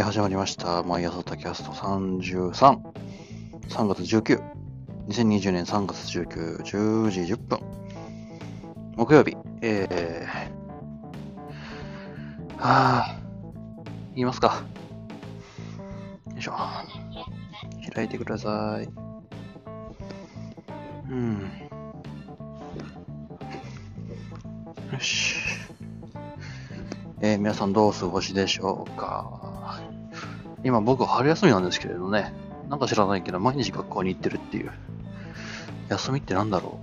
ー、始まりました。 MY朝 tacast 33。3月19。2020年3月19、10時10分。木曜日。えー、はぁ、言いますか。よいしょ。開いてください。うん。よし。えー皆さんどうお過ごしでしょうか今僕は春休みなんですけれどね、なんか知らないけど毎日学校に行ってるっていう。休みってなんだろ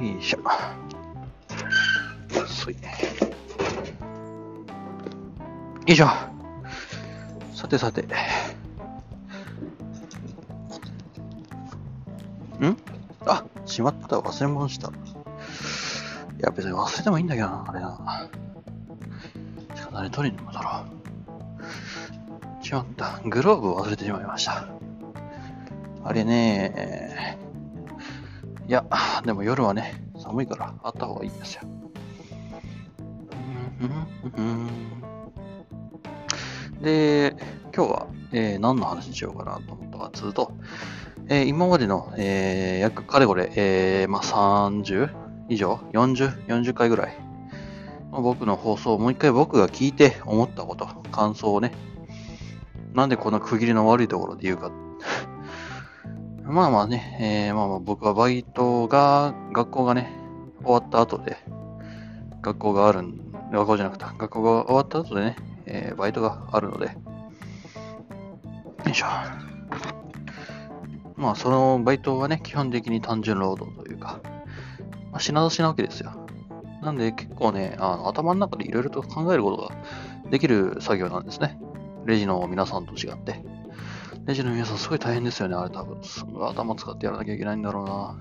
うよいしょ。そい。よいしょ。さてさて。ん？あ、しまった。忘れ物した。いや、別に忘れてもいいんだけどな、あれな。しか誰取りに行くだろう。しまった。グローブを忘れてしまいました。あれねいや、でも夜はね、寒いからあった方がいいんですよ。で、今日は、えー何の話しようかなと思ったかというと、えー今までの、えー約かれこれ、えーまあ、30以上 ?40、40回ぐらい僕の放送をもう一回僕が聞いて思ったこと、感想をね、なんでこんな区切りの悪いところで言うか。まあまあね、えーまあまあ僕はバイトが、学校がね、終わった後で、学校があるん、学校じゃなくて、学校が終わった後でね、えーバイトがあるので、よいしょ。まあそのバイトはね、基本的に単純労働というか、まあ、品出しなわけですよ。なんで結構ね、あの頭の中でいろいろと考えることができる作業なんですね。レジの皆さんと違って。レジの皆さんすごい大変ですよね、あれ多分。すごい頭使ってやらなきゃいけないんだろうな。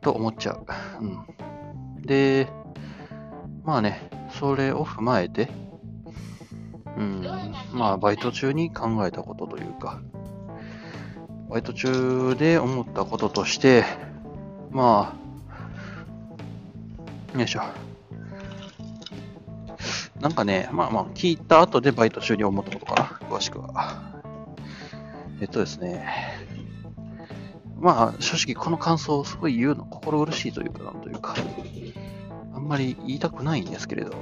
と思っちゃう。うん。で、まあね、それを踏まえて、うん、まあバイト中に考えたことというか、バイト中で思ったこととして、まあ、よいしょ。なんかね、まあまあ、聞いた後でバイト中に思ったことかな、詳しくは。えっとですね、まあ、正直この感想をすごい言うの心苦しいというか、なんというか、あんまり言いたくないんですけれど、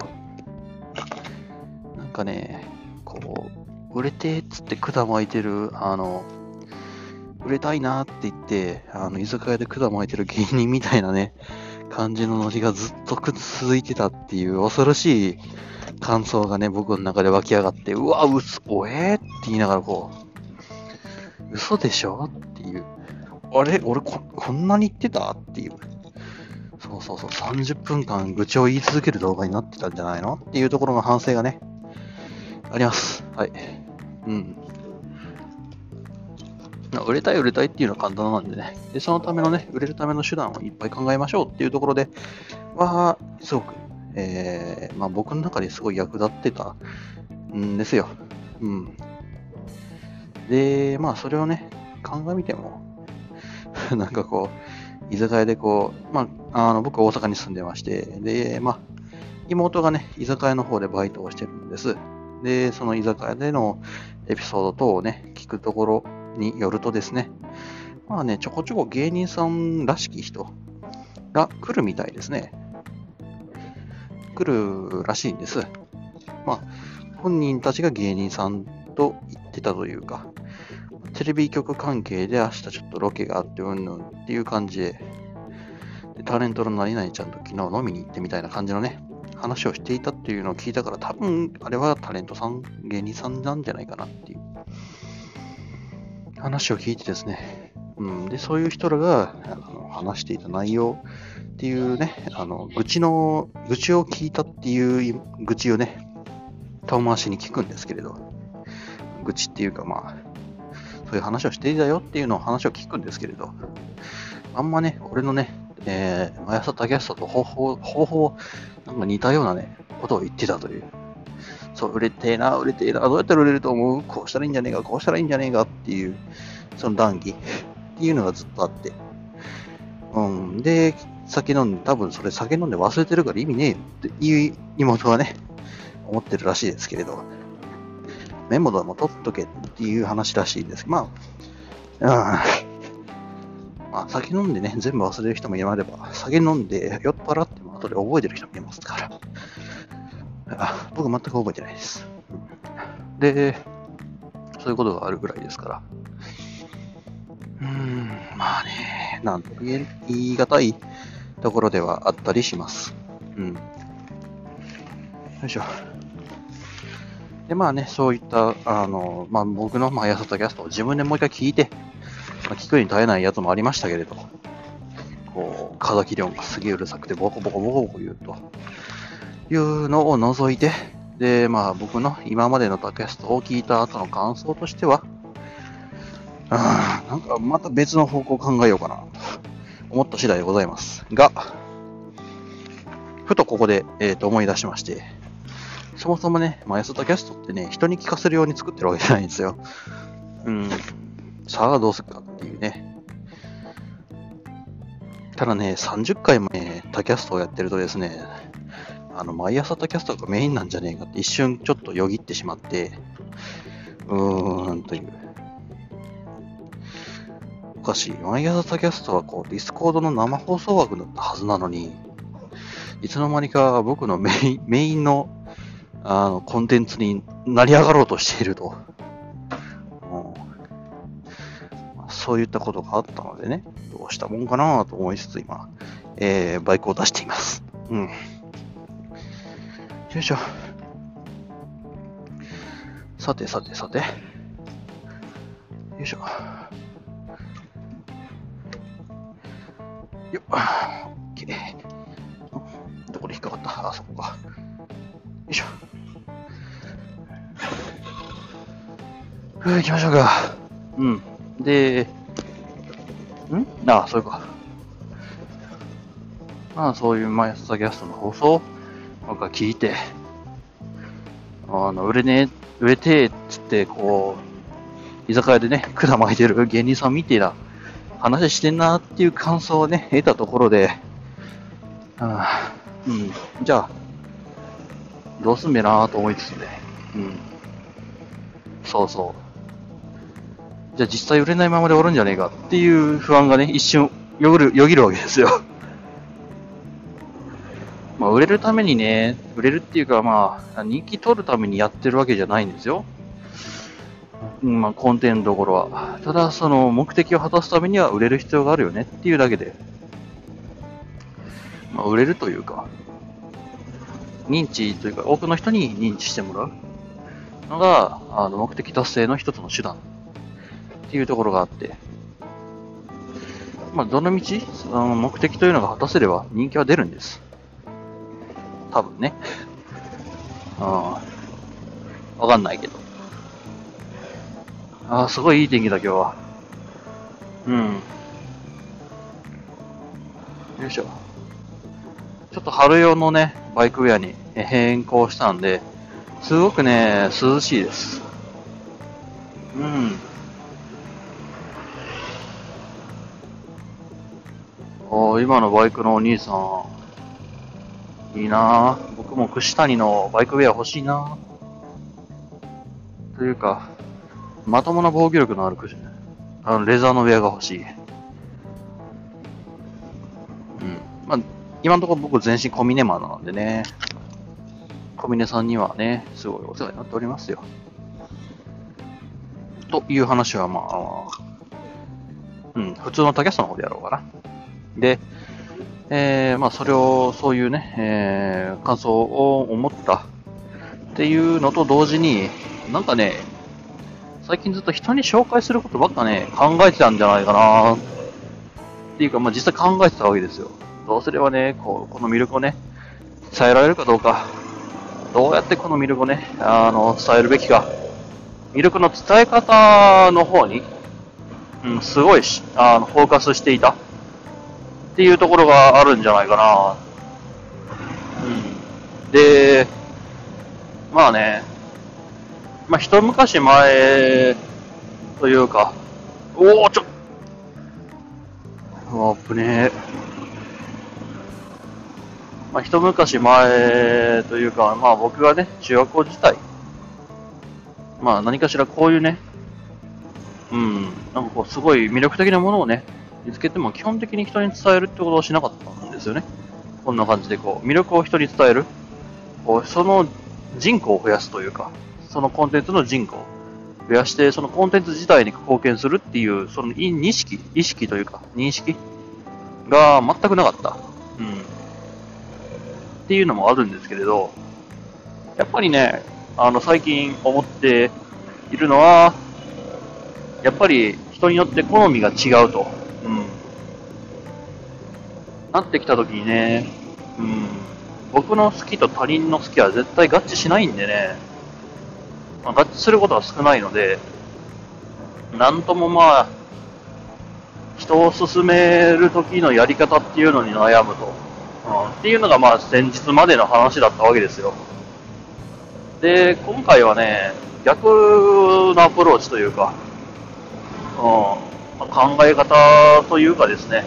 なんかね、こう、売れてっつって管巻いてる、あの、売れたいなって言って、あの、居酒屋で管巻いてる芸人みたいなね、感じのノリがずっと続いてたっていう恐ろしい感想がね、僕の中で湧き上がって、うわ、嘘、おえー、って言いながらこう、嘘でしょ？っていう。あれ？俺こ、こんなに言ってた？っていう。そうそうそう、30分間愚痴を言い続ける動画になってたんじゃないの？っていうところの反省がね、あります。はい。うん。売れたい売れたいっていうのは簡単なんでね。で、そのためのね、売れるための手段をいっぱい考えましょうっていうところでは、すごく、えー、まあ僕の中ですごい役立ってたんですよ。うん。で、まあそれをね、鑑みても、なんかこう、居酒屋でこう、まあ、あの、僕は大阪に住んでまして、で、まあ、妹がね、居酒屋の方でバイトをしてるんです。で、その居酒屋でのエピソード等をね、聞くところによるとですね、まあね、ちょこちょこ芸人さんらしき人が来るみたいですね。来るらしいんです。まあ、本人たちが芸人さんと言ってたというか、テレビ局関係で明日ちょっとロケがあってうんぬんっていう感じで、でタレントの何々ちゃんと昨日飲みに行ってみたいな感じのね、話をしていたっていうのを聞いたから、多分あれはタレントさん、芸人さんなんじゃないかなっていう話を聞いてですね、うん、で、そういう人らがあの話していた内容っていうね、あの、愚痴の、愚痴を聞いたっていう愚痴をね、遠回しに聞くんですけれど、愚痴っていうかまあ、そういう話をしていたよっていうのを話を聞くんですけれど、あんまね、俺のね、えー、 MY朝 tacast と方法、方法、なんか似たようなね、ことを言ってたという。そう、売れてえな、売れてえな、どうやったら売れると思う？こうしたらいいんじゃねえか、こうしたらいいんじゃねえかっていう、その談義ていうのがずっとあって。うん。で、酒飲んで、多分それ酒飲んで忘れてるから意味ねえよっていう妹がね、思ってるらしいですけれど、メモでも取っとけっていう話らしいです。まあ、うん。まあ、酒飲んでね、全部忘れる人もいれば、酒飲んで酔っ払っても後で覚えてる人もいますから。あ僕全く覚えてないです。で、そういうことがあるぐらいですから。うん、まあね、なんと言い難いところではあったりします。うん。よいしょ。で、まあね、そういった、あの、まあ僕の、まあ、やさたキャストを自分でもう一回聞いて、まあ、聞くに耐えないやつもありましたけれど、こう、風木量がすげえうるさくて、ボコボコボコボコ言うと、いうのを除いて、で、まあ僕の今までの tacast を聞いた後の感想としては、あなんかまた別の方向を考えようかな、思った次第でございます。が、ふとここで、えー、と思い出しまして、そもそもね、まあ、 MY朝tacast ってね、人に聞かせるように作ってるわけじゃないんですよ。うん。さあどうするかっていうね。ただね、30回もね、 tacast をやってるとですね、あの、 MY朝 tacast がメインなんじゃねえかって一瞬ちょっとよぎってしまって、うーんという。おかしい。 MY朝 tacast はこう、ディスコードの生放送枠だったはずなのに、いつの間にか僕のメインメインのあのコンテンツになり上がろうとしていると。うんそういったことがあったのでね、どうしたもんかなと思いつつ今、えー、バイクを出しています。うん。よいしょ。さてさてさて。よいしょ。よっ。オッケー。どこで引っかかった？あ、そこか。よいしょ。ふう、行きましょうか。うん。で、ん？ああ、そういうか。まあ、そういうマイスターキャストの放送僕は聞いて、あの、売れねえ、売れてえっつって、こう、居酒屋でね、管巻いてる芸人さんみてえな話してんなっていう感想をね、得たところで、あうん、じゃあ、どうすんべなと思いつつね、うん。そうそう。じゃあ実際売れないままで終わるんじゃねえかっていう不安がね、一瞬よぎるよぎるわけですよ。まあ、売れるためにね、売れるっていうか、まあ、人気取るためにやってるわけじゃないんですよ。まあ、コンテンツどころは。ただ、その目的を果たすためには売れる必要があるよねっていうだけで。まあ、売れるというか、認知というか、多くの人に認知してもらうのが、あの目的達成の一つの手段っていうところがあって、まあ、どの道、その目的というのが果たせれば人気は出るんです。多分ね。ああ、わかんないけど。ああ、すごいいい天気だ、今日は。うん。よいしょ。ちょっと春用のね、バイクウェアに変更したんで、すごくね、涼しいです。うん。お今のバイクのお兄さん、いいな僕も串谷のバイクウェア欲しいなというか、まともな防御力のある串、あの、レザーのウェアが欲しい。うん。まあ、今のところ僕全身コミネマンなんでね、コミネさんにはね、すごいお世話になっておりますよ。という話はまあ、うん、普通の tacast の方でやろうかな。で、えー、まあ、それを、そういうね、えー、感想を思ったっていうのと同時に、なんかね、最近ずっと人に紹介することばっかね、考えてたんじゃないかなっていうか、まあ、実際考えてたわけですよ。どうすればね、こう、この魅力をね、伝えられるかどうか、どうやってこの魅力をね、あの、伝えるべきか、魅力の伝え方の方に、うん、すごいし、あの、フォーカスしていた。っていうところがあるんじゃないかな。うん。で、まあね、まあ一昔前というか、おおちょあぶねえ。まあ、一昔前というか、まあ僕がね、中学校時代、まあ何かしらこういうね、うん、なんかこうすごい魅力的なものをね、見つけても基本的に人に伝えるってことをしなかったんですよね。こんな感じでこう、魅力を人に伝える。こうその人口を増やすというか、そのコンテンツの人口を増やして、そのコンテンツ自体に貢献するっていう、その意識、意識というか、認識が全くなかった。うん。っていうのもあるんですけれど、やっぱりね、あの、最近思っているのは、やっぱり人によって好みが違うと。うん。なってきた時にね、うん。僕の好きと他人の好きは絶対合致しないんでね、まあ、合致することは少ないので、なんともまあ、人を進める時のやり方っていうのに悩むと。うん、っていうのがまあ先日までの話だったわけですよ。で、今回はね、逆のアプローチというか、うんま、考え方というかですね、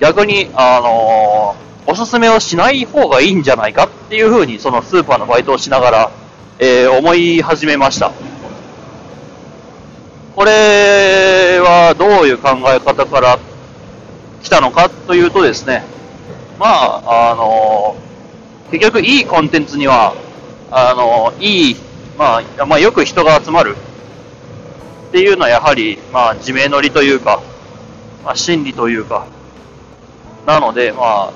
逆に、あのー、おすすめをしない方がいいんじゃないかっていうふうに、そのスーパーのバイトをしながら、えー、思い始めました。これはどういう考え方から来たのかというとですね、まあ、あの、結局いいコンテンツには、あの、いい、まあ、まあ、よく人が集まるっていうのはやはり、まあ、自明の理というか、まあ、真理というか、なので、まあ、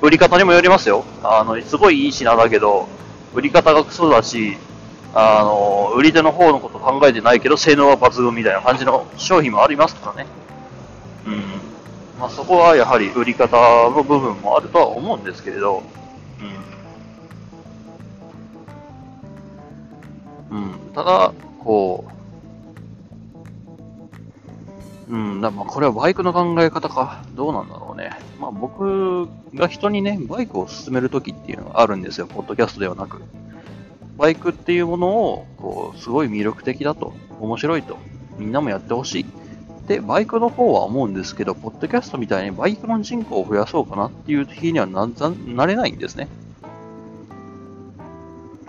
売り方にもよりますよ。あの、すごいいい品だけど、売り方がクソだし、あの、売り手の方のこと考えてないけど、性能は抜群みたいな感じの商品もありますからね。うん。まあ、そこはやはり売り方の部分もあるとは思うんですけれど、うん。うん。ただ、こう、うん、だまあこれはバイクの考え方か。どうなんだろうね。まあ僕が人にね、バイクを勧めるときっていうのがあるんですよ。ポッドキャストではなく。バイクっていうものを、こう、すごい魅力的だと、面白いと、みんなもやってほしい。で、バイクの方は思うんですけど、ポッドキャストみたいにバイクの人口を増やそうかなっていう日にはななれないんですね。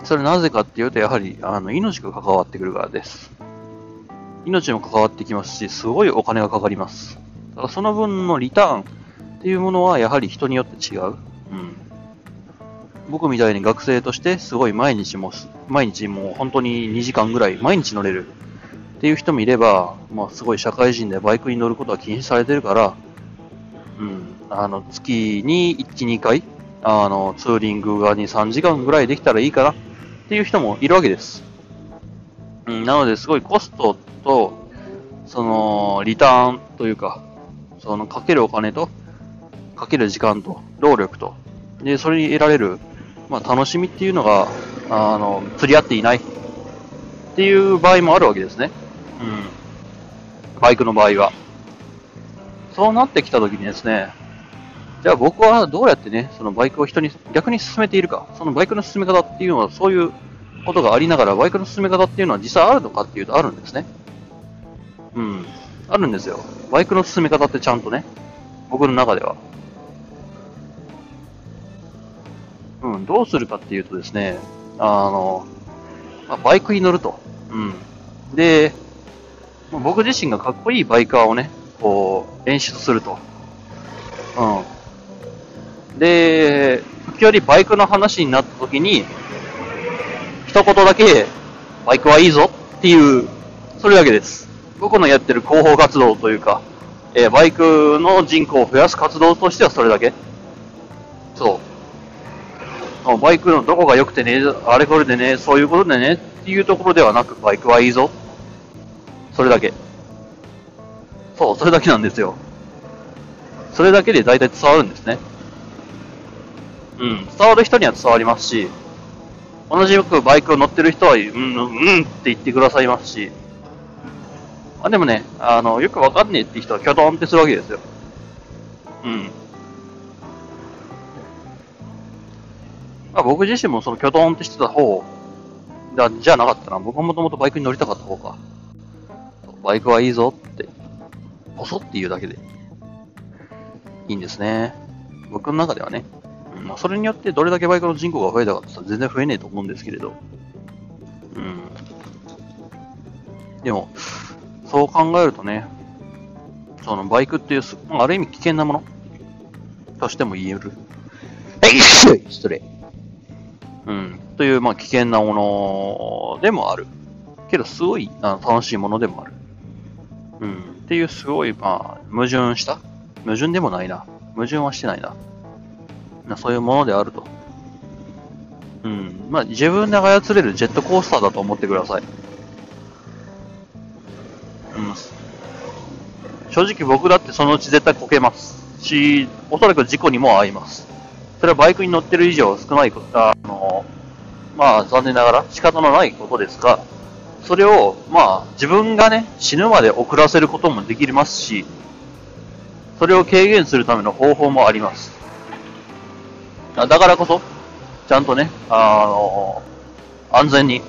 それなぜかっていうと、やはり、あの、命が関わってくるからです。命も関わってきますし、すごいお金がかかります。だからその分のリターンっていうものは、やはり人によって違う。うん。僕みたいに学生としてすごい毎日も、毎日もう本当に2時間ぐらい毎日乗れるっていう人もいれば、まあすごい社会人でバイクに乗ることは禁止されてるから、うん、あの、月に1、2回、あの、ツーリングが2、3時間ぐらいできたらいいかなっていう人もいるわけです。うん、なのですごいコストと、その、リターンというか、その、かけるお金と、かける時間と、労力と、で、それに得られるまあ、楽しみっていうのが、あの、釣り合っていないっていう場合もあるわけですね。うん。バイクの場合は。そうなってきたときにですね、じゃあ僕はどうやってね、そのバイクを人に逆に進めているか、そのバイクの進め方っていうのはそういうことがありながら、バイクの進め方っていうのは実際あるのかっていうとあるんですね。うん。あるんですよ。バイクの進め方ってちゃんとね、僕の中では。うん、どうするかっていうとですね、あの、まあ、バイクに乗ると。うん。で、僕自身がかっこいいバイカーをね、こう、演出すると。うん。で、時折バイクの話になった時に、一言だけ、バイクはいいぞっていう、それだけです。僕のやってる広報活動というか、えー、バイクの人口を増やす活動としてはそれだけ。そう。バイクのどこが良くてね、あれこれでね、そういうことでねっていうところではなく、バイクはいいぞ。それだけ。そう、それだけなんですよ。それだけで大体伝わるんですね。うん、伝わる人には伝わりますし、同じくバイクを乗ってる人は、うん、うんって言ってくださいますし、あでもね、あの、よくわかんねえって人はキョトンってするわけですよ。うん。まあ、僕自身もそのキョトンってしてた方だじゃなかったな。僕はもともとバイクに乗りたかった方か。バイクはいいぞって、ポソって言うだけでいいんですね。僕の中ではね。まあ、それによってどれだけバイクの人口が増えたかって言ったら全然増えねえと思うんですけれど。うん。でも、そう考えるとね、そのバイクっていう、ある意味危険なものとしても言える。えい失礼。うん。という、まあ、危険なものでもある。けど、すごいあの楽しいものでもある。うん。っていう、すごい、まあ、矛盾した矛盾でもないな。矛盾はしてないな。なそういうものであると。うん。まあ、自分で操れるジェットコースターだと思ってください。正直僕だってそのうち絶対こけますし、おそらく事故にも遭います。それはバイクに乗ってる以上少ないこと、あの、まあ残念ながら仕方のないことですが、それを、まあ自分がね、死ぬまで遅らせることもできますし、それを軽減するための方法もあります。だからこそ、ちゃんとね、あの、安全に、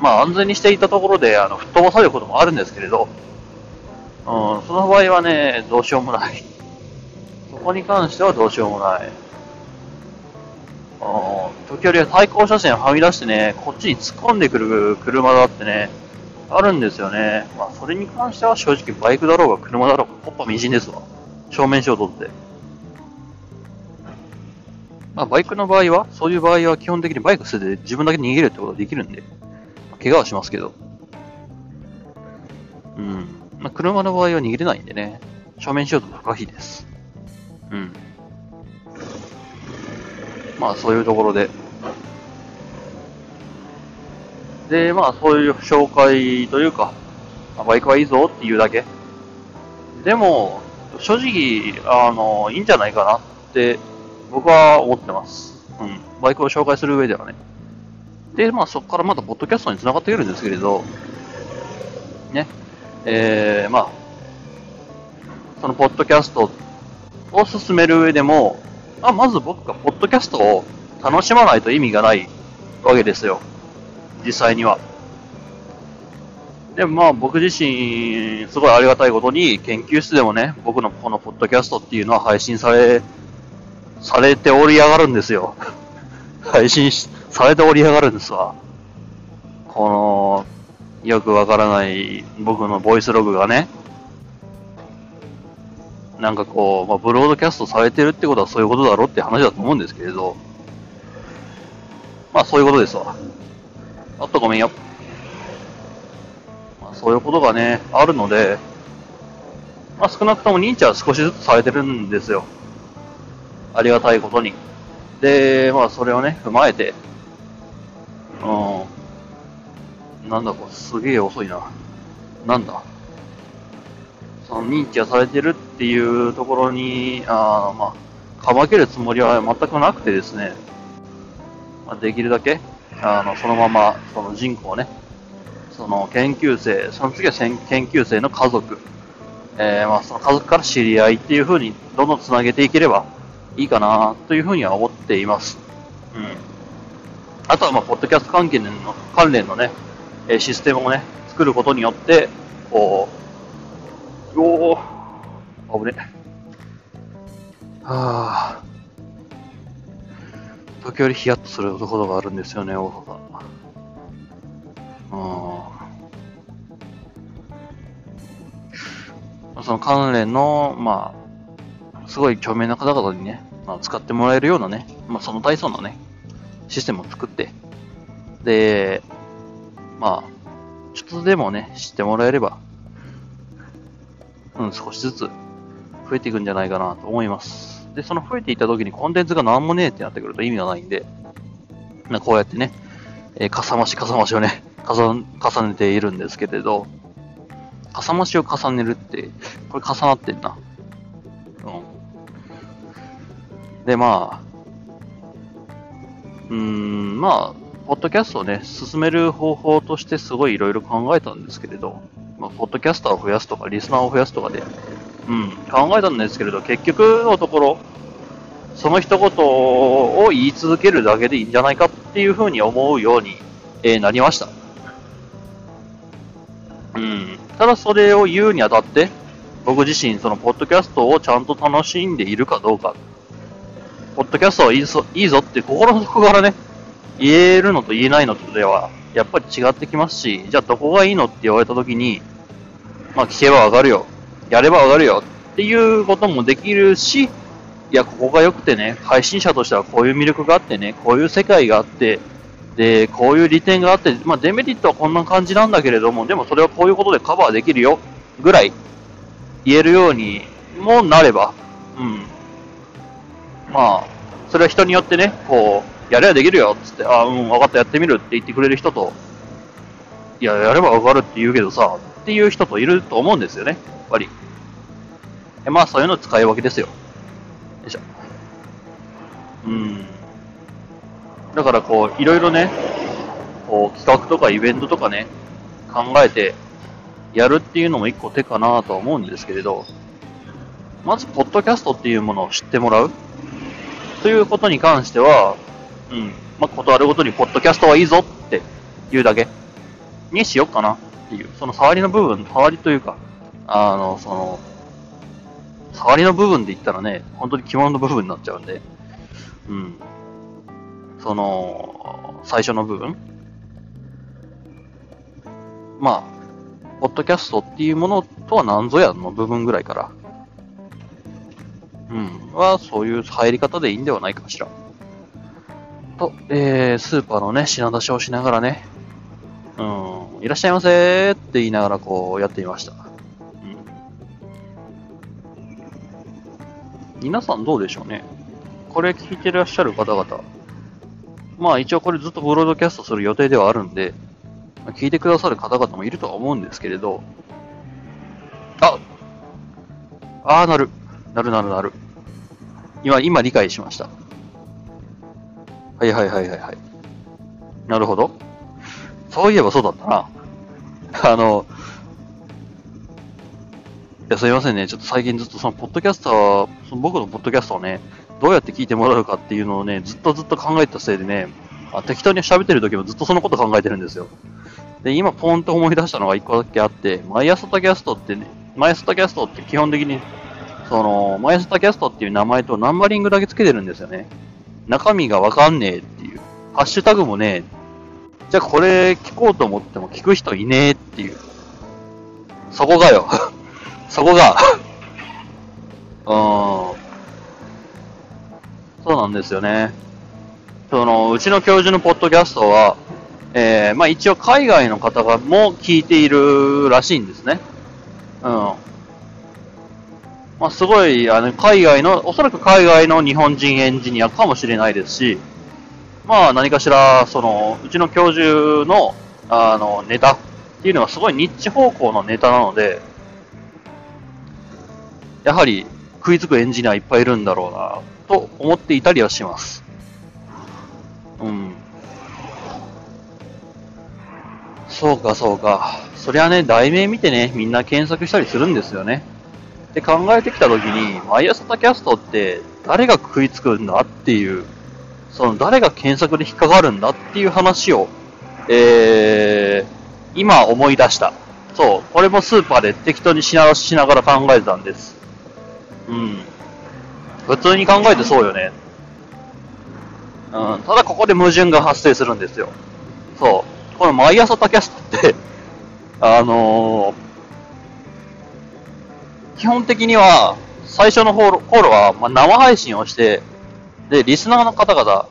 まあ安全にしていたところで、あの、吹っ飛ばされることもあるんですけれど、うん、その場合はね、どうしようもない。そこに関してはどうしようもない。時折対向車線はみ出してね、こっちに突っ込んでくる車だってね、あるんですよね。まあ、それに関しては正直バイクだろうが車だろうが、コッパみじんですわ。正面衝突で。まあ、バイクの場合は、そういう場合は基本的にバイク捨てて自分だけ逃げるってことができるんで、怪我はしますけど。うん。まあ、車の場合は逃げれないんでね、正面衝突不可避です。うん。まあ、そういうところで。で、まあ、そういう紹介というか、まあ、バイクはいいぞっていうだけ。でも、正直、あの、いいんじゃないかなって僕は思ってます。うん。バイクを紹介する上ではね。で、まあそこからまたポッドキャストに繋がっているんですけれど、ね。えー、まあ、そのポッドキャストを進める上でも、まあ、まず僕がポッドキャストを楽しまないと意味がないわけですよ。実際には。でもまあ僕自身、すごいありがたいことに研究室でもね、僕のこのポッドキャストっていうのは配信されされておりやがるんですよ。配信されておりやがるんですわ。この、よくわからない僕のボイスログがね、なんかこう、まあ、ブロードキャストされてるってことはそういうことだろって話だと思うんですけれど、まあそういうことですわ。あっとごめんよ。まあ、そういうことがね、あるので、まあ少なくとも認知は少しずつされてるんですよ。ありがたいことに。で、まあ、それをね、踏まえて、うん、なんだこれ、すげえ遅いな。なんだ？その認知がされてるっていうところに、あまあ、かまけるつもりは全くなくてですね、まあ、できるだけ、あの、そのまま、その人口ね、その研究生、その次は研究生の家族、えー、まあ、その家族から知り合いっていう風にどんどん繋げていければ、いいかなというふうには思っています。うん。あとは、まあ、ポッドキャスト関係の関連のね、えシステムをね、作ることによって、こう、おー、危ね。はぁ。時折ヒヤッとするとことがあるんですよね、大阪。うん。その関連の、まあ、すごい著名な方々にね、まあ、使ってもらえるようなね、まあ、その体操のね、システムを作って、で、まあ、ちょっとでもね、知ってもらえれば、うん、少しずつ増えていくんじゃないかなと思います。で、その増えていった時にコンテンツが何もねえってなってくると意味がないんで、ま、こうやってね、えー、かさ増しかさ増しをね、重ねているんですけれど、かさ増しを重ねるって、これ重なってんな。うんで、まあ、うーん、まあ、ポッドキャストをね、進める方法としてすごいいろいろ考えたんですけれど、まあ、ポッドキャスターを増やすとか、リスナーを増やすとかで、うん、考えたんですけれど、結局のところ、その一言を言い続けるだけでいいんじゃないかっていうふうに思うように、えー、なりました。うん。ただそれを言うにあたって、僕自身、そのポッドキャストをちゃんと楽しんでいるかどうかポッドキャストはいいぞいいぞって心の底からね、言えるのと言えないのとでは、やっぱり違ってきますし、じゃあどこがいいのって言われたときに、まあ聞けばわかるよ。やればわかるよ。っていうこともできるし、いや、ここが良くてね、配信者としてはこういう魅力があってね、こういう世界があって、で、こういう利点があって、まあデメリットはこんな感じなんだけれども、でもそれはこういうことでカバーできるよ、ぐらい言えるようにもなれば、うん。まあ、それは人によってね、こう、やればできるよっつって、あ、うん、分かった、やってみるって言ってくれる人と、いや、やれば分かるって言うけどさ、っていう人といると思うんですよね、やっぱり。えまあ、そういうの使い分けですよ。よいしょ。うん。だからこう、いろいろね、こう、企画とかイベントとかね、考えて、やるっていうのも一個手かなとは思うんですけれど、まず、ポッドキャストっていうものを知ってもらうということに関しては、うん。まあ、ことあるごとに、ポッドキャストはいいぞって言うだけにしよっかなっていう、その触りの部分、触りというか、あの、その、触りの部分で言ったらね、本当に着物の部分になっちゃうんで、うん。その、最初の部分まあ、ポッドキャストっていうものとは何ぞやの部分ぐらいから、うん、は、そういう入り方でいいんではないかしら。と、えー、スーパーのね、品出しをしながらね、うん、いらっしゃいませーって言いながらこうやってみました。うん。皆さんどうでしょうねこれ聞いてらっしゃる方々。まあ一応これずっとブロードキャストする予定ではあるんで、聞いてくださる方々もいるとは思うんですけれど、あああ、なる。なるなるなる。今、今理解しました。はいはいはいはいはい。なるほど。そういえばそうだったな。あの、いや、すいませんね。ちょっと最近ずっとその、ポッドキャスター、その僕のポッドキャストをね、どうやって聞いてもらうかっていうのをね、ずっとずっと考えたせいでね、あ適当に喋ってる時もずっとそのこと考えてるんですよ。で、今ポンと思い出したのが一個だけあって、 MY朝tacast ってね、 MY朝tacast って基本的に、その、 MY朝tacast っていう名前とナンバリングだけつけてるんですよね。中身がわかんねえっていう。ハッシュタグもねえじゃあこれ聞こうと思っても聞く人いねえっていう。そこがよ。そこが。うーん。そうなんですよね。その、うちの教授のポッドキャストは、えー、まあ一応海外の方がも聞いているらしいんですね。うん。まあ、すごい、あの、海外の、おそらく海外の日本人エンジニアかもしれないですし、まあ、何かしら、その、うちの教授の、あの、ネタっていうのはすごいニッチ方向のネタなので、やはり食いつくエンジニアいっぱいいるんだろうな、と思っていたりはします。うん。そうか、そうか。そりゃね、題名見てね、みんな検索したりするんですよね。って考えてきたときに、毎朝タキャストって誰が食いつくんだっていう、その誰が検索で引っかかるんだっていう話を、えー、今思い出した。そう、これもスーパーで適当にししながら考えてたんです。うん。普通に考えてそうよね。うん、ただここで矛盾が発生するんですよ。そう。この毎朝タキャストって あのー、基本的には、最初の頃は、まあ、生配信をして、で、リスナーの方々、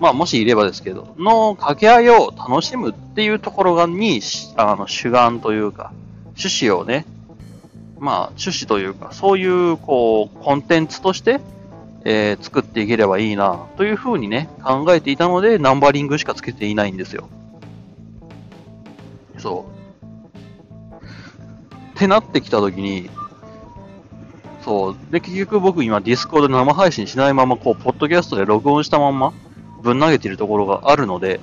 まあ、もしいればですけど、の掛け合いを楽しむっていうところがに、あの、主眼というか、趣旨をね、まあ、趣旨というか、そういう、こう、コンテンツとして、えー、作っていければいいな、というふうにね、考えていたので、ナンバリングしかつけていないんですよ。そう。ってなってきたときに、そう。で、結局僕今ディスコード生配信しないまま、こう、ポッドキャストで録音したまま、ぶん投げてるところがあるので、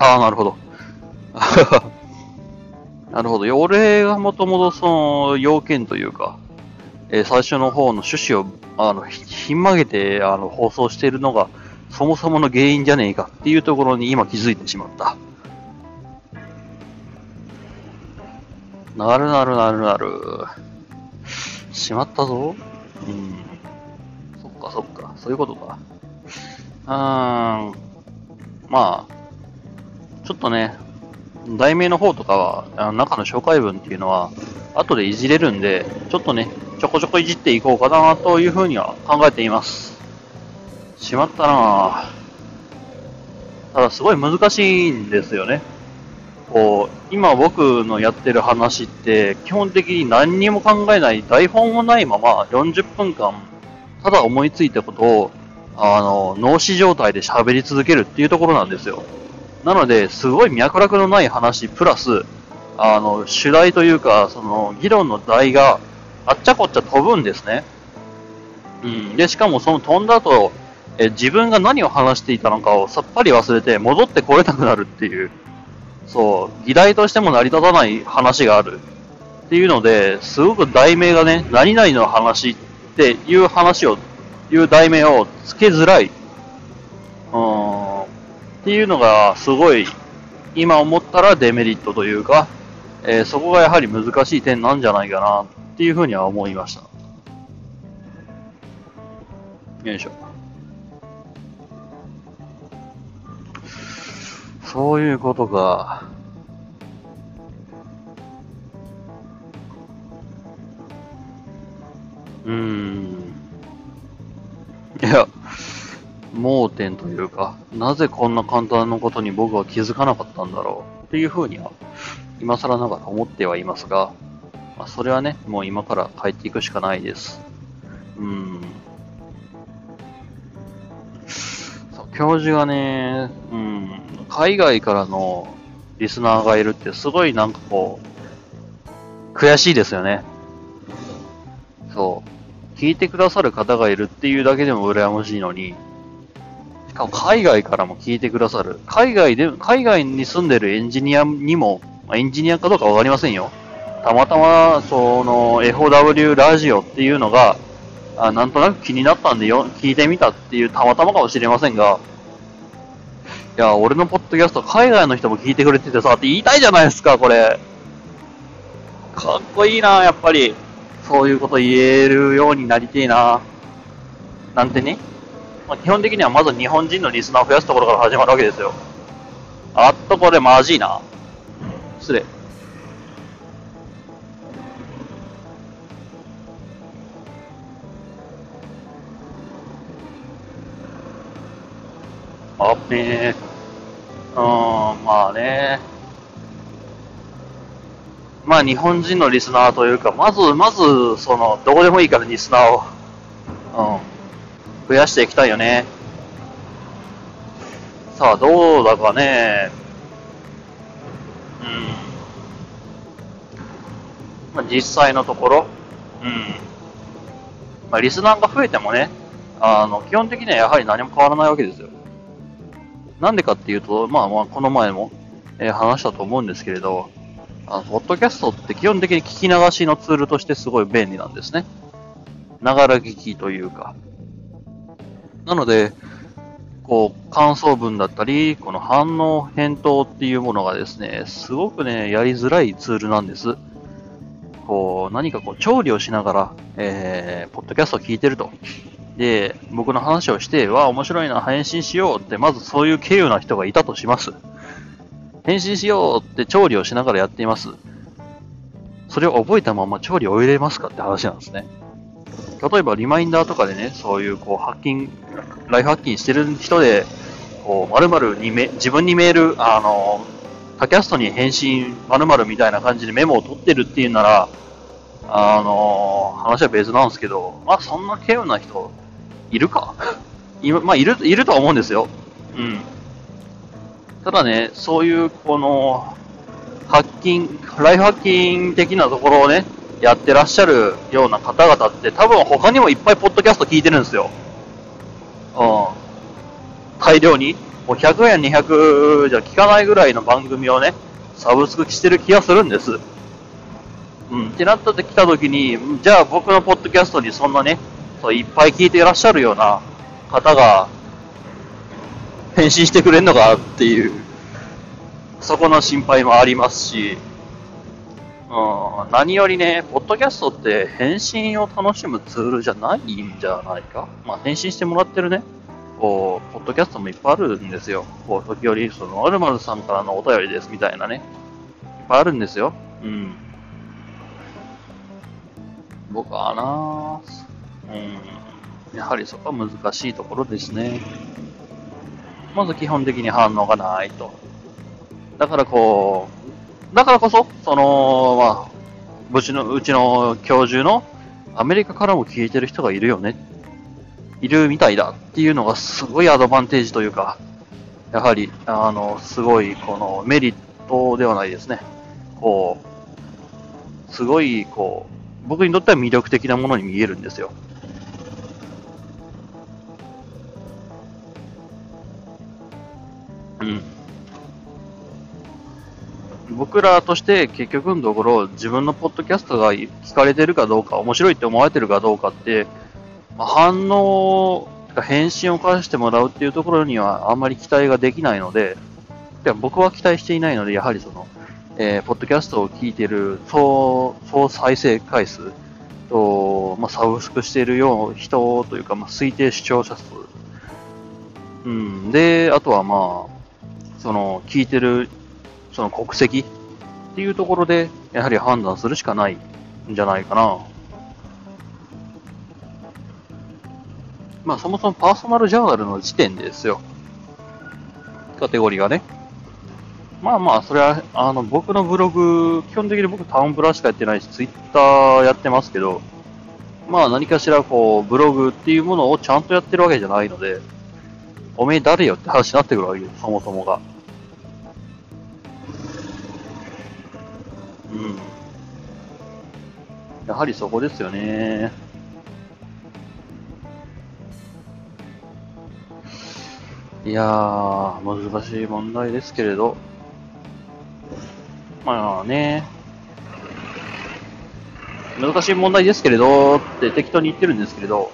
ああ、なるほど。なるほど。俺がもともとその、要件というか、えー、最初の方の趣旨を、あの、ひん曲げて、あの、放送しているのが、そもそもの原因じゃねえかっていうところに今気づいてしまった。なるなるなるなる。しまったぞ。うん。そっかそっか。そういうことか。うーん。まあ、ちょっとね、題名の方とかは、あの中の紹介文っていうのは、後でいじれるんで、ちょっとね、ちょこちょこいじっていこうかなというふうには考えています。しまったなぁ。ただすごい難しいんですよね。こう、今僕のやってる話って、基本的に何にも考えない、台本もないまま40分間、ただ思いついたことを、あの、脳死状態で喋り続けるっていうところなんですよ。なので、すごい脈絡のない話、プラス、あの、主題というか、その、議論の題が、あっちゃこっちゃ飛ぶんですね。うん。で、しかもその飛んだ後、え自分が何を話していたのかをさっぱり忘れて戻ってこれなくなるっていう、そう、議題としても成り立たない話があるっていうので、すごく題名がね、何々の話っていう話を、いう題名をつけづらい。うん。っていうのが、すごい、今思ったらデメリットというか、えーそこがやはり難しい点なんじゃないかなっていうふうには思いました。よいしょ。そういうことか。うーん。いや、盲点というか、なぜこんな簡単なことに僕は気づかなかったんだろうっていうふうには、今更ながら思ってはいますが、まあ、それはね、もう今から変えていくしかないです。うん。そう教授がね、うん、海外からのリスナーがいるってすごいなんかこう、悔しいですよね。そう。聞いてくださる方がいるっていうだけでも羨ましいのに、しかも海外からも聞いてくださる。海外で、海外に住んでるエンジニアにも、まあ、エンジニアかどうかわかりませんよ。たまたま、その、FOW ラジオっていうのが、あなんとなく気になったんでよ、聞いてみたっていうたまたまかもしれませんが、いや、俺のポッドキャスト海外の人も聞いてくれててさ、って言いたいじゃないですか、これ。かっこいいな、やっぱり。そういうこと言えるようになりてえな。なんてね。まあ、基本的にはまず日本人のリスナーを増やすところから始まるわけですよ。あっとこれマジいな。失礼。あっねえ。うん、まあね。まあ日本人のリスナーというか、まず、まず、その、どこでもいいからリスナーを、うん、増やしていきたいよね。さあ、どうだかね。うん。まあ実際のところ、うん。まあリスナーが増えてもね、あの、基本的にはやはり何も変わらないわけですよ。なんでかっていうと、まあまあ、この前も、えー話したと思うんですけれど、あの、ポッドキャストって基本的に聞き流しのツールとしてすごい便利なんですね。ながら聞きというか。なので、こう、感想文だったり、この反応、返答っていうものがですね、すごくね、やりづらいツールなんです。こう、何かこう、調理をしながら、えー、ポッドキャストを聞いてると。で、僕の話をして、わあ、面白いな、返信しようって、まずそういう経由な人がいたとします。返信しようって調理をしながらやっています。それを覚えたまま調理を入れますかって話なんですね。例えばリマインダーとかでね、そういうこうハッキング、ライフハッキングしてる人で、こう、〇〇にめ、自分にメール、あの、他キャストに返信〇〇みたいな感じでメモを取ってるっていうなら、あの、話は別なんですけど、まあそんな稀有な人、いるか？いまあいる、いるとは思うんですよ。うん。ただね、そういう、この、ハッキン、ライフハッキング的なところをね、やってらっしゃるような方々って多分他にもいっぱいポッドキャスト聞いてるんですよ。うん。大量に。もう100や200じゃ聞かないぐらいの番組をね、サブスクしてる気がするんです。うん。ってなったって来た時に、じゃあ僕のポッドキャストにそんなね、そういっぱい聞いていらっしゃるような方が、返信してくれんのかっていう、そこの心配もありますし、うん、何よりね、ポッドキャストって返信を楽しむツールじゃないんじゃないか？まあ、返信してもらってるね、こう、ポッドキャストもいっぱいあるんですよ。こう、時折、その、アルマルさんからのお便りですみたいなね、いっぱいあるんですよ。うん。僕はなうん、やはりそこは難しいところですね。まず基本的に反応がないと。だからこう、だからこそ、その、まあ、うちの、うちの教授のアメリカからも聞いてる人がいるよね。いるみたいだっていうのがすごいアドバンテージというか、やはり、あの、すごい、このメリットではないですね。こう、すごい、こう、僕にとっては魅力的なものに見えるんですよ。うん。僕らとして結局のところ自分のポッドキャストが聞かれてるかどうか、面白いって思われてるかどうかって、まあ、反応、返信を返してもらうっていうところにはあんまり期待ができないので、で僕は期待していないので、やはりその、えー、ポッドキャストを聞いている総総再生回数と、まあ、サブスクしているよう人というか、まあ、推定視聴者数。うん。で、あとはまあ、その、聞いてるその国籍っていうところで、やはり判断するしかないんじゃないかな。まあそもそもパーソナルジャーナルの時点ですよ。カテゴリーがね。まあまあ、それは、あの、僕のブログ、基本的に僕タウンブラしかやってないし、ツイッターやってますけど、まあ何かしらこう、ブログっていうものをちゃんとやってるわけじゃないので、おめえ誰よって話になってくるわけです、そもそもが。うん。やはりそこですよね。いやー、難しい問題ですけれど。まあね、難しい問題ですけれどって適当に言ってるんですけれど、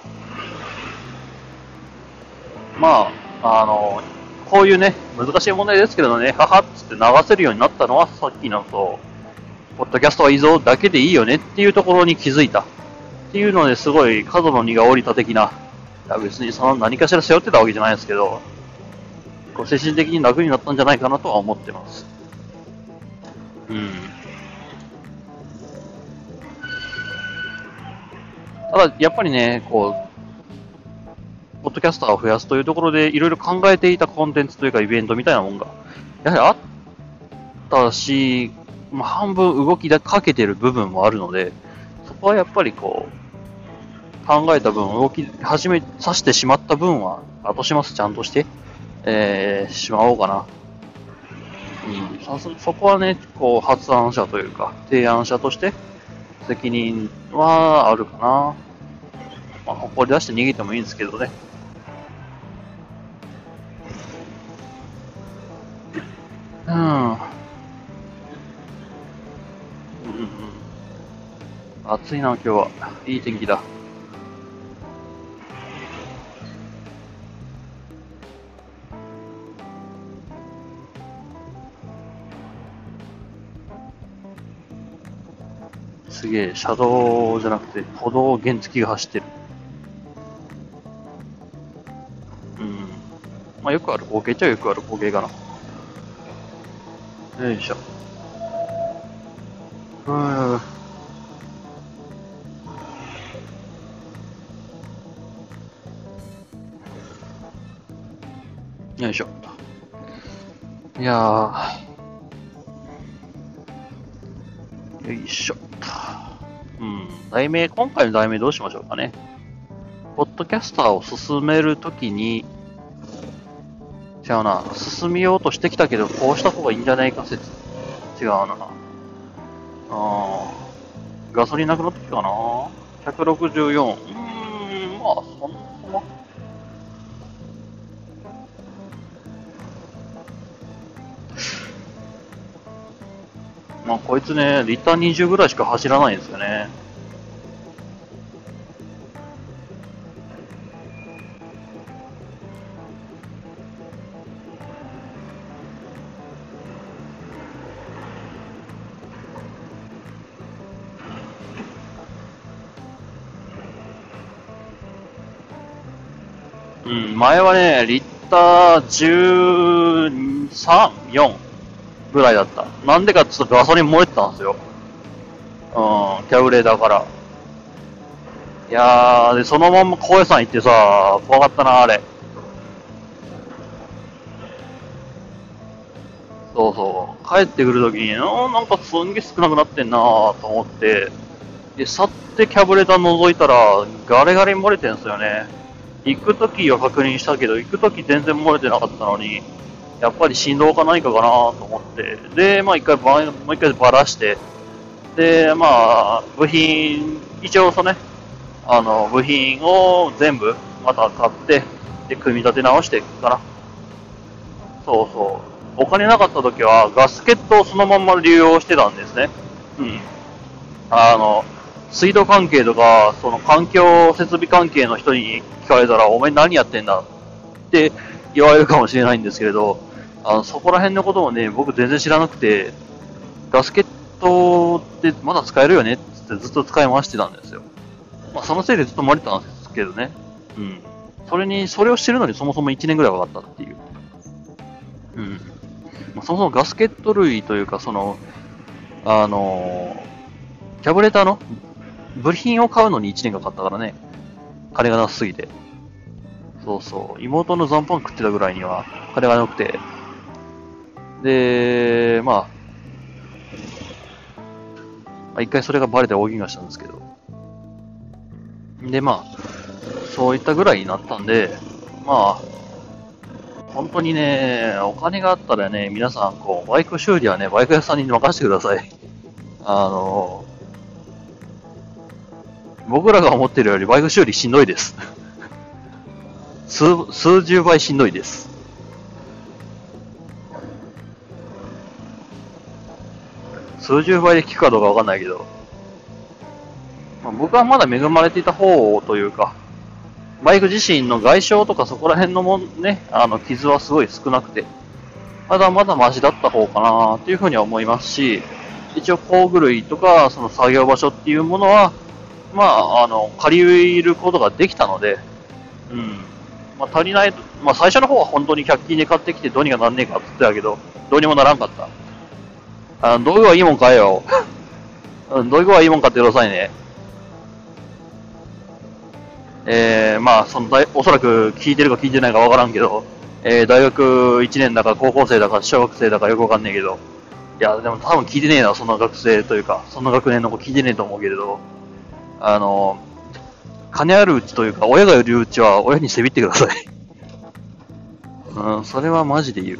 まあ、あの、こういうね、難しい問題ですけどね、ははっつって流せるようになったのはさっきのと、ポッドキャストはいいぞだけでいいよねっていうところに気づいた。っていうのですごい角の荷が下りた的な、いや別にその何かしら背負ってたわけじゃないですけど、こう精神的に楽になったんじゃないかなとは思ってます。うん。ただ、やっぱりね、こう、ポッドキャスターを増やすというところで、いろいろ考えていたコンテンツというかイベントみたいなもんが、やはりあったし、まあ、半分動きでかけてる部分もあるので、そこはやっぱりこう、考えた分、動き始めさせてしまった分は、後始末ちゃんとして、えー、しまおうかな。うん、そそこはね、こう、発案者というか、提案者として、責任はあるかな。まあ、誇り出して逃げてもいいんですけどね。うんうん。暑いな、今日は。いい天気だ。げえ、車道じゃなくて、歩道原付が走ってる。うん。まあ、よくある光景っちゃよくある光景かな。よいしょ。うん。よいしょ。いやー。題名、今回の題名どうしましょうかね。ポッドキャスターを進めるときに、違うな。進みようとしてきたけど、こうした方がいいんじゃないか説。違うな。あー。ガソリンなくなってきたかな。164。うーん、まあ、そんな。まあ、こいつね、リッター20ぐらいしか走らないんですよね。前はね、リッター13、4ぐらいだった。なんでかって言うとガソリン漏れてたんですよ。うん、キャブレーターから。いやー、で、そのまんま高野山行ってさ、怖かったな、あれ。そうそう。帰ってくるときに、あなんかすんげえ少なくなってんなーと思って、で、去ってキャブレター覗いたら、ガレガレ漏れてんすよね。行くときは確認したけど、行くとき全然漏れてなかったのに、やっぱり振動か何かかなと思って、で、まあ一回ば、もう一回ばらして、で、まあ、部品、一応そのね、あの、部品を全部また買って、で、組み立て直していくかな。そうそう。お金なかった時はガスケットをそのまま流用してたんですね。うん。あの、水道関係とか、その環境設備関係の人に聞かれたら、お前何やってんだ？って言われるかもしれないんですけれど、あの、そこら辺のこともね、僕全然知らなくて、ガスケットってまだ使えるよね？ってってずっと使い回してたんですよ。まあ、そのせいでずっと漏れてたんですけどね。うん。それに、それをしてるのにそもそも1年ぐらいかかったっていう。うん。まあ、そもそもガスケット類というか、その、あのーキャブレターの部品を買うのに1年かかったからね。金がなさすぎて。そうそう。妹の残飯食ってたぐらいには金がなくて。で、まあ、まあ一回それがバレて大喧嘩したんですけど。で、まあ、そういったぐらいになったんで、まあ、本当にね、お金があったらね、皆さん、こう、バイク修理はね、バイク屋さんに任せてください。あの、僕らが思ってるよりバイク修理しんどいです。数、数十倍しんどいです。数十倍で効くかどうかわかんないけど、まあ、僕はまだ恵まれていた方というか、バイク自身の外傷とかそこら辺のもんね、あの、傷はすごい少なくて、まだまだマシだった方かなっていうふうには思いますし、一応工具類とか、その作業場所っていうものは、まあ、あの、借りることができたので、うん。まあ、足りない、まあ、最初の方は本当に100均で買ってきてどうにかなんねえかって言ってたけど、どうにもならんかった。あの道具はいいもん買えよ。うん、道具はいいもん買ってくださいね。えー、まあ、その大、おそらく聞いてるか聞いてないかわからんけど、えー、大学1年だか高校生だか小学生だかよくわかんねえけど、いや、でも多分聞いてねえな、そんな学生というか、そんな学年の子聞いてねえと思うけれど、あの、金あるうちというか、親がいるうちは親にせびってください。うん、それはマジで言う。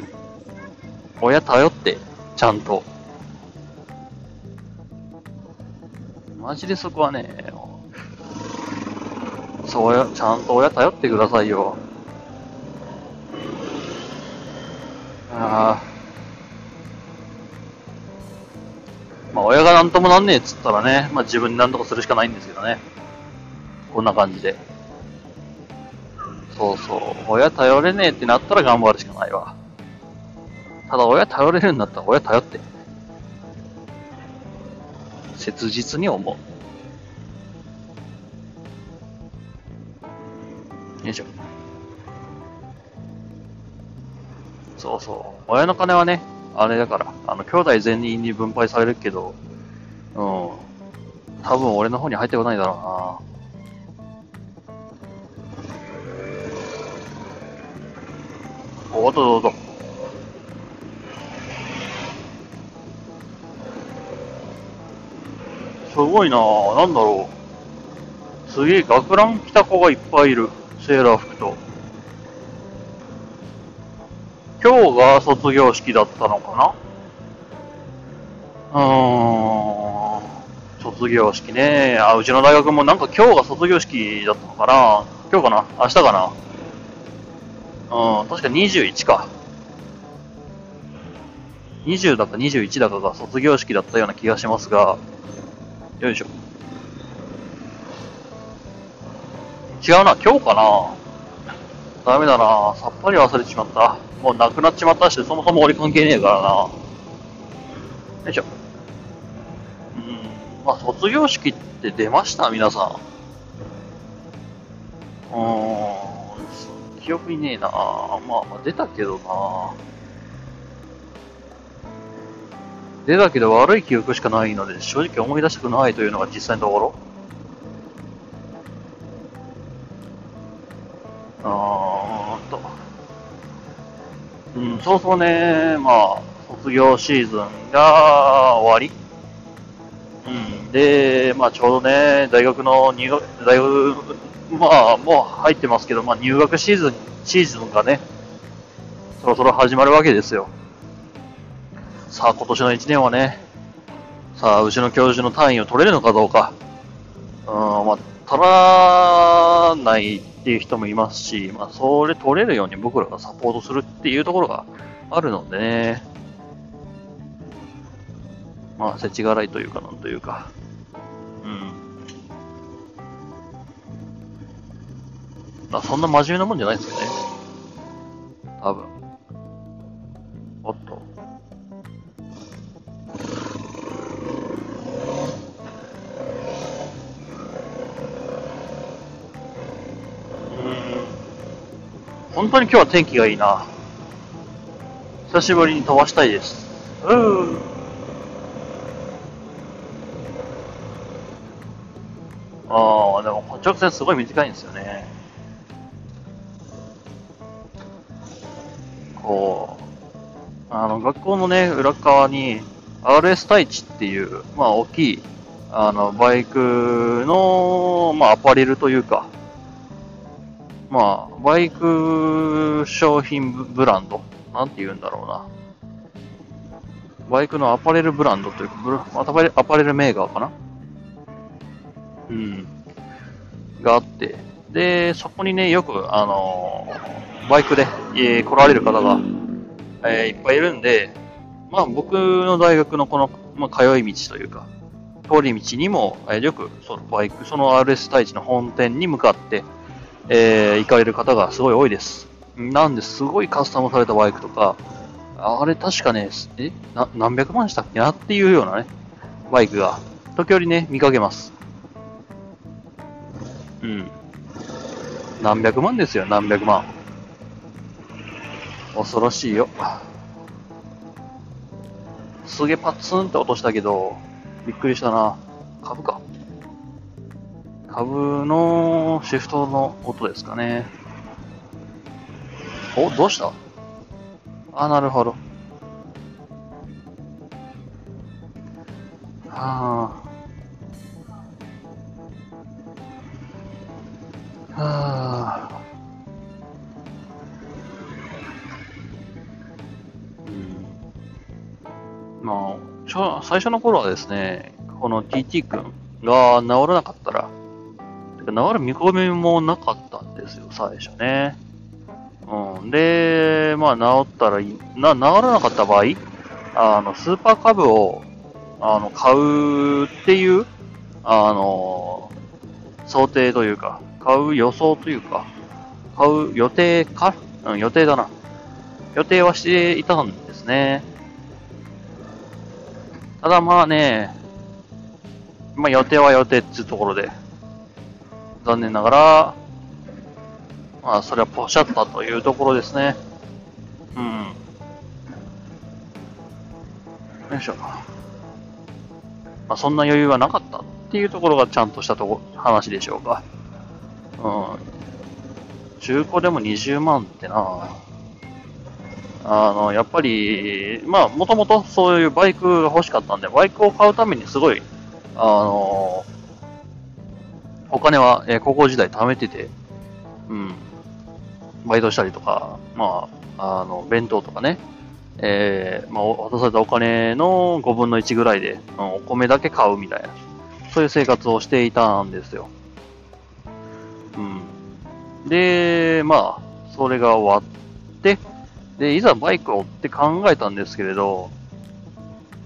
親頼って、ちゃんと。マジでそこはね、そう、親ちゃんと親頼ってくださいよ。ああ。まあ、親がなんともなんねえっつったらね、まあ自分でなんとかするしかないんですけどね。こんな感じで。そうそう。親頼れねえってなったら頑張るしかないわ。ただ親頼れるんだったら親頼って。切実に思う。よいしょ。そうそう。親の金はね、あれだから、あの、兄弟全員に分配されるけど、うん。多分俺の方に入ってこないだろうな。おっとどうぞ。すごいなぁ。なんだろう。すげえ学ラン着た子がいっぱいいる。セーラー服と。が卒業式だったのかな？うーん。卒業式ね。あ、うちの大学もなんか今日が卒業式だったのかな？今日かな？明日かな？うん、確か21か。20だか21だかが卒業式だったような気がしますが、よいしょ。違うな、今日かな？ダメだな、さっぱり忘れてしまった。もうなくなっちまったし、そもそも俺関係ねえからな。よいしょ。うん、まあ卒業式って出ました？皆さん。うーん、記憶にねえなあ。まあ、出たけどな。出たけど悪い記憶しかないので、正直思い出したくないというのが実際のところ。あーっと。うん、そうそうね、まあ、卒業シーズンが終わり。うん、で、まあちょうどね、大学の入学、大学、まあもう入ってますけど、まあ入学シーズン、シーズンがね、そろそろ始まるわけですよ。さあ今年の1年はね、さあうちの教授の単位を取れるのかどうか。うん、まあ取らないっていう人もいますし、まあそれ取れるように僕らがサポートするっていうところがあるのでね、まあ、世知辛いというか、なんというか。うん。あ、そんな真面目なもんじゃないですよね。多分。おっと。本当に今日は天気がいいな。久しぶりに飛ばしたいです。うん。ああ、でも直線すごい短いんですよね。こう、あの、学校のね、裏側に RS 太一っていう、まあ大きい、あの、バイクの、まあアパレルというか、まあ、バイク商品ブランド、なんて言うんだろうな。バイクのアパレルブランドというか、アパレルアパレルメーカーかな。うん、があって、で、そこにね、よく、あのー、バイクで、えー、来られる方が、えー、いっぱいいるんで、まあ僕の大学のこの、まあ、通い道というか、通り道にも、えー、よくそのバイク、その RS 太一の本店に向かって、えー、行かれる方がすごい多いです。なんで、すごいカスタムされたバイクとか、あれ確かね、えな何百万したっけ？なっていうようなね、バイクが、時折ね、見かけます。うん。何百万ですよ、何百万。恐ろしいよ。すげえパツンって落としたけど、びっくりしたな。株か。株のシフトの音ですかね。お、どうした？あ、なるほど。はあ。はあ。うん。まあ、最初の頃はですね、この TT 君が治らなかったら、てか治る見込みもなかったんですよ、最初ね。うん。で、まあ治ったらいい、な、治らなかった場合、あの、スーパーカブを、あの、買うっていう、あの、想定というか、買う予想というか、買う予定か？うん、予定だな。予定はしていたんですね。ただまあね、まあ予定は予定っていうところで、残念ながら、まあそれはポシャったというところですね。うん。よいしょ。まあそんな余裕はなかったっていうところがちゃんとしたとこ話でしょうか。うん。中古でも20万ってなあの、やっぱり、まあ、もともとそういうバイクが欲しかったんで、バイクを買うためにすごい、あの、お金は、えー、高校時代貯めてて、うん、バイトしたりとか、まあ、あの、弁当とかね、えー、まあ、渡されたお金の5分の1ぐらいで、うん、お米だけ買うみたいな、そういう生活をしていたんですよ。うん。で、まあ、それが終わって、で、いざバイクをって考えたんですけれど、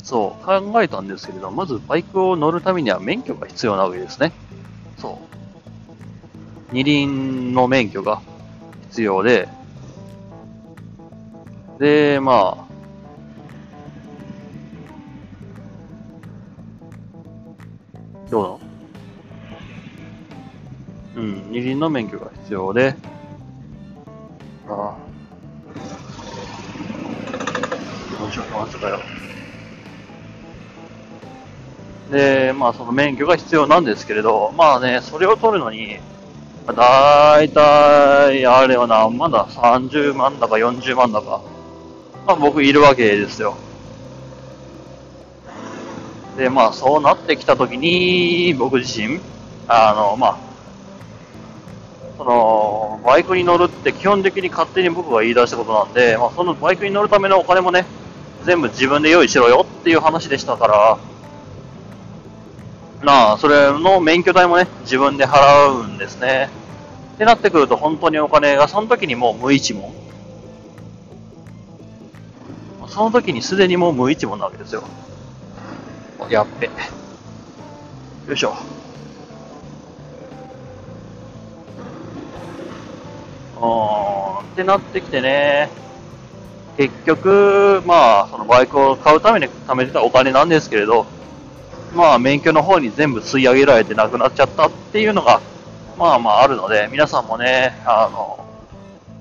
そう、考えたんですけれど、まずバイクを乗るためには免許が必要なわけですね。二輪の免許が必要で、で、まあ、どうだうん、二輪の免許が必要で、ああ。どうしよう、ちょっとやろ。で、まあ、その免許が必要なんですけれど、まあね、それを取るのに、だいたい、あれは何万だ ?30 万だか40万だか。まあ僕いるわけですよ。で、まあそうなってきたときに、僕自身、あの、まあ、その、バイクに乗るって基本的に勝手に僕が言い出したことなんで、まあそのバイクに乗るためのお金もね、全部自分で用意しろよっていう話でしたから、なあ、それの免許代もね、自分で払うんですね。ってなってくると本当にお金がその時にもう無一文。その時にすでにもう無一文なわけですよ。やっべ。よいしょ。あーってなってきてね。結局、まあ、そのバイクを買うために貯めてたお金なんですけれど、まあ、免許の方に全部吸い上げられてなくなっちゃったっていうのが、まあまああるので、皆さんもね、あの、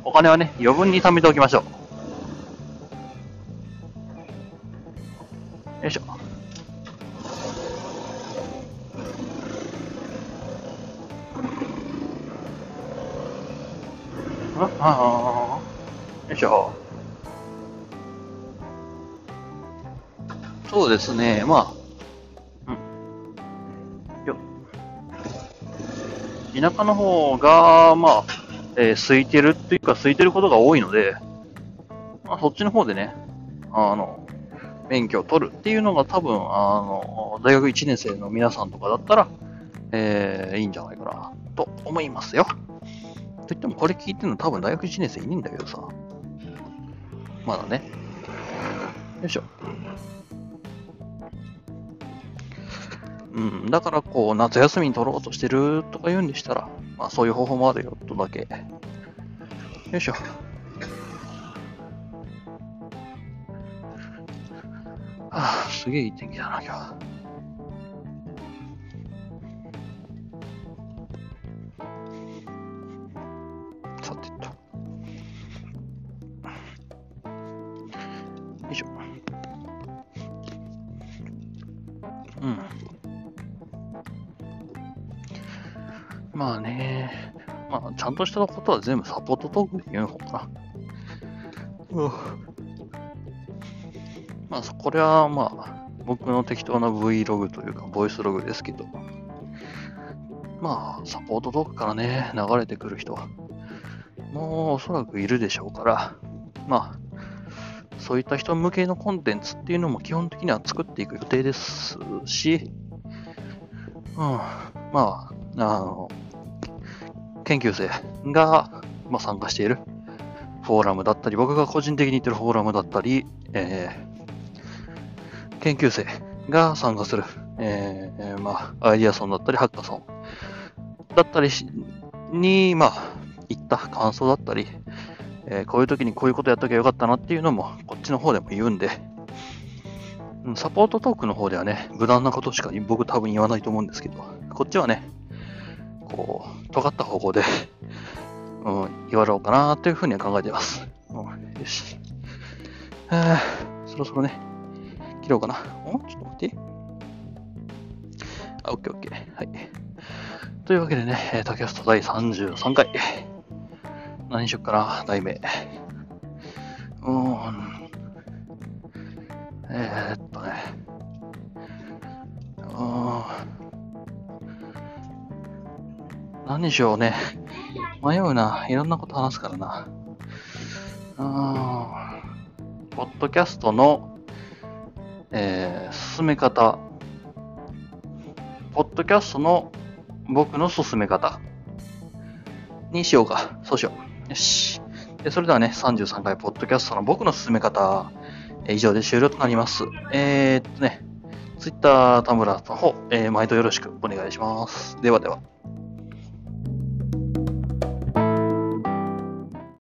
お金はね、余分に貯めておきましょう。よいしょ。ああよいしょ。そうですね、まあ、田舎の方が、まあ、えー空いてるっていうか、空いてることが多いので、まあ、そっちの方でね、あの、免許を取るっていうのが多分、あの、大学1年生の皆さんとかだったら、えー、いいんじゃないかな、と思いますよ。といっても、これ聞いてるの多分大学1年生いねえんだけどさ。まだね。よいしょ。うん、だからこう、夏休みに取ろうとしてるとか言うんでしたら、まあそういう方法もあるよ、とだけ。よいしょ。はあ、すげえいい天気だな、今日。ちゃんとしたことは全部サポートトークで言うのかな。うん。まあ、そこれはまあ、僕の適当な Vlog というか、ボイスログですけど、まあ、サポートトークからね、流れてくる人は、もうおそらくいるでしょうから、まあ、そういった人向けのコンテンツっていうのも基本的には作っていく予定ですし、うん、まあ、あの、研究生が、まあ、参加しているフォーラムだったり、僕が個人的に言ってるフォーラムだったり、えー研究生が参加する、えーまあ、アイディアソンだったり、ハッカソンだったりに、まあ、言った感想だったり、えーこういう時にこういうことやっときゃよかったなっていうのも、こっちの方でも言うんで、サポートトークの方ではね、無難なことしか僕多分言わないと思うんですけど、こっちはね、こう、尖った方向で、うん、言われようかなというふうには考えています。うん、よし。はあそろそろね、切ろうかな。おちょっと待って。あ、オッケーオッケー。はい。というわけでね、えータキャスト第33回。何しよっかな、題名。うーん。えー、っとね。うーん。何でしようね。迷うな。いろんなこと話すからな。ポッドキャストの、えー進め方。ポッドキャストの僕の進め方にしようか。そうしよう。よし。でそれではね、33回ポッドキャストの僕の進め方、え以上で終了となります。えー、っとね、Twitter、田村の方、えー毎度よろしくお願いします。ではでは。